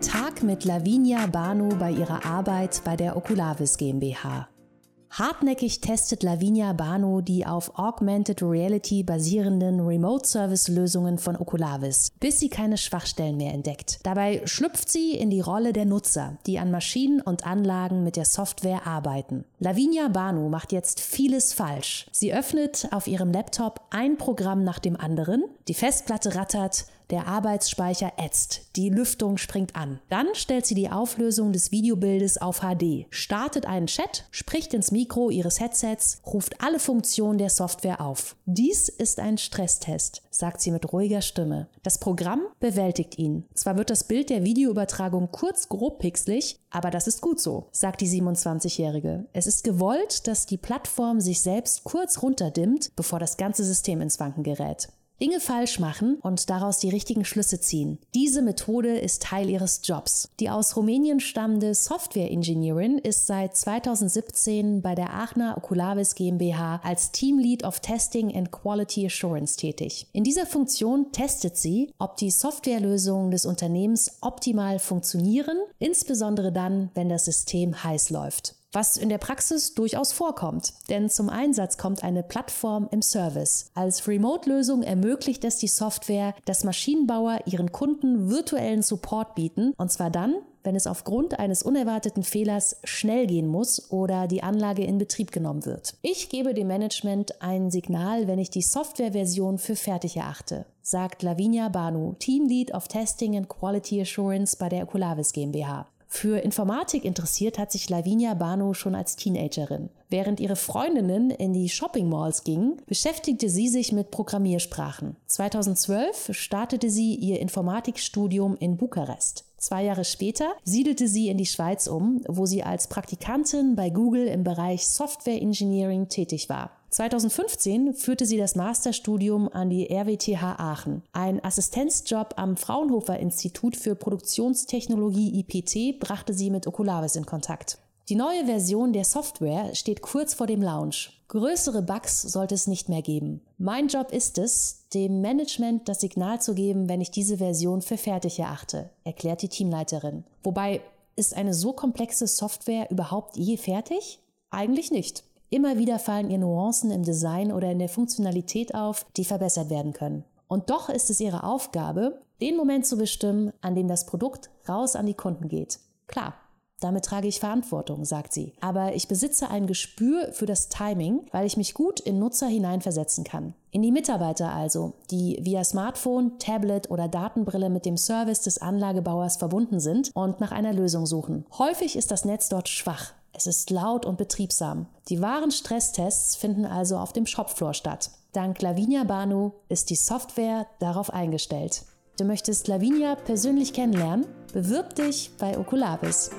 Tag mit Lavinia Banu bei ihrer Arbeit bei der Oculavis GmbH. Hartnäckig testet Lavinia Banu die auf Augmented Reality basierenden Remote-Service-Lösungen von Oculavis, bis sie keine Schwachstellen mehr entdeckt. Dabei schlüpft sie in die Rolle der Nutzer, die an Maschinen und Anlagen mit der Software arbeiten. Lavinia Banu macht jetzt vieles falsch. Sie öffnet auf ihrem Laptop ein Programm nach dem anderen, die Festplatte rattert, der Arbeitsspeicher ätzt, die Lüftung springt an. Dann stellt sie die Auflösung des Videobildes auf HD, startet einen Chat, spricht ins Mikro ihres Headsets, ruft alle Funktionen der Software auf. Dies ist ein Stresstest, sagt sie mit ruhiger Stimme. Das Programm bewältigt ihn. Zwar wird das Bild der Videoübertragung kurz grob pixelig, aber das ist gut so, sagt die 27-Jährige. Es ist gewollt, dass die Plattform sich selbst kurz runterdimmt, bevor das ganze System ins Wanken gerät. Dinge falsch machen und daraus die richtigen Schlüsse ziehen. Diese Methode ist Teil ihres Jobs. Die aus Rumänien stammende Software-Ingenieurin ist seit 2017 bei der Aachener Oculavis GmbH als Teamlead of Testing and Quality Assurance tätig. In dieser Funktion testet sie, ob die Softwarelösungen des Unternehmens optimal funktionieren, insbesondere dann, wenn das System heiß läuft was in der Praxis durchaus vorkommt. Denn zum Einsatz kommt eine Plattform im Service. Als Remote-Lösung ermöglicht es die Software, dass Maschinenbauer ihren Kunden virtuellen Support bieten, und zwar dann, wenn es aufgrund eines unerwarteten Fehlers schnell gehen muss oder die Anlage in Betrieb genommen wird. Ich gebe dem Management ein Signal, wenn ich die Softwareversion für fertig erachte, sagt Lavinia Banu, Teamlead of Testing and Quality Assurance bei der Oculavis GmbH. Für Informatik interessiert hat sich Lavinia Bano schon als Teenagerin. Während ihre Freundinnen in die Shopping Malls gingen, beschäftigte sie sich mit Programmiersprachen. 2012 startete sie ihr Informatikstudium in Bukarest. Zwei Jahre später siedelte sie in die Schweiz um, wo sie als Praktikantin bei Google im Bereich Software Engineering tätig war. 2015 führte sie das Masterstudium an die RWTH Aachen. Ein Assistenzjob am Fraunhofer Institut für Produktionstechnologie IPT brachte sie mit Oculavis in Kontakt. Die neue Version der Software steht kurz vor dem Launch. Größere Bugs sollte es nicht mehr geben. Mein Job ist es, dem Management das Signal zu geben, wenn ich diese Version für fertig erachte, erklärt die Teamleiterin. Wobei, ist eine so komplexe Software überhaupt je fertig? Eigentlich nicht. Immer wieder fallen ihr Nuancen im Design oder in der Funktionalität auf, die verbessert werden können. Und doch ist es ihre Aufgabe, den Moment zu bestimmen, an dem das Produkt raus an die Kunden geht. Klar, damit trage ich Verantwortung, sagt sie. Aber ich besitze ein Gespür für das Timing, weil ich mich gut in Nutzer hineinversetzen kann. In die Mitarbeiter also, die via Smartphone, Tablet oder Datenbrille mit dem Service des Anlagebauers verbunden sind und nach einer Lösung suchen. Häufig ist das Netz dort schwach. Es ist laut und betriebsam. Die wahren Stresstests finden also auf dem Shopfloor statt. Dank Lavinia Banu ist die Software darauf eingestellt. Du möchtest Lavinia persönlich kennenlernen? Bewirb dich bei Oculavis.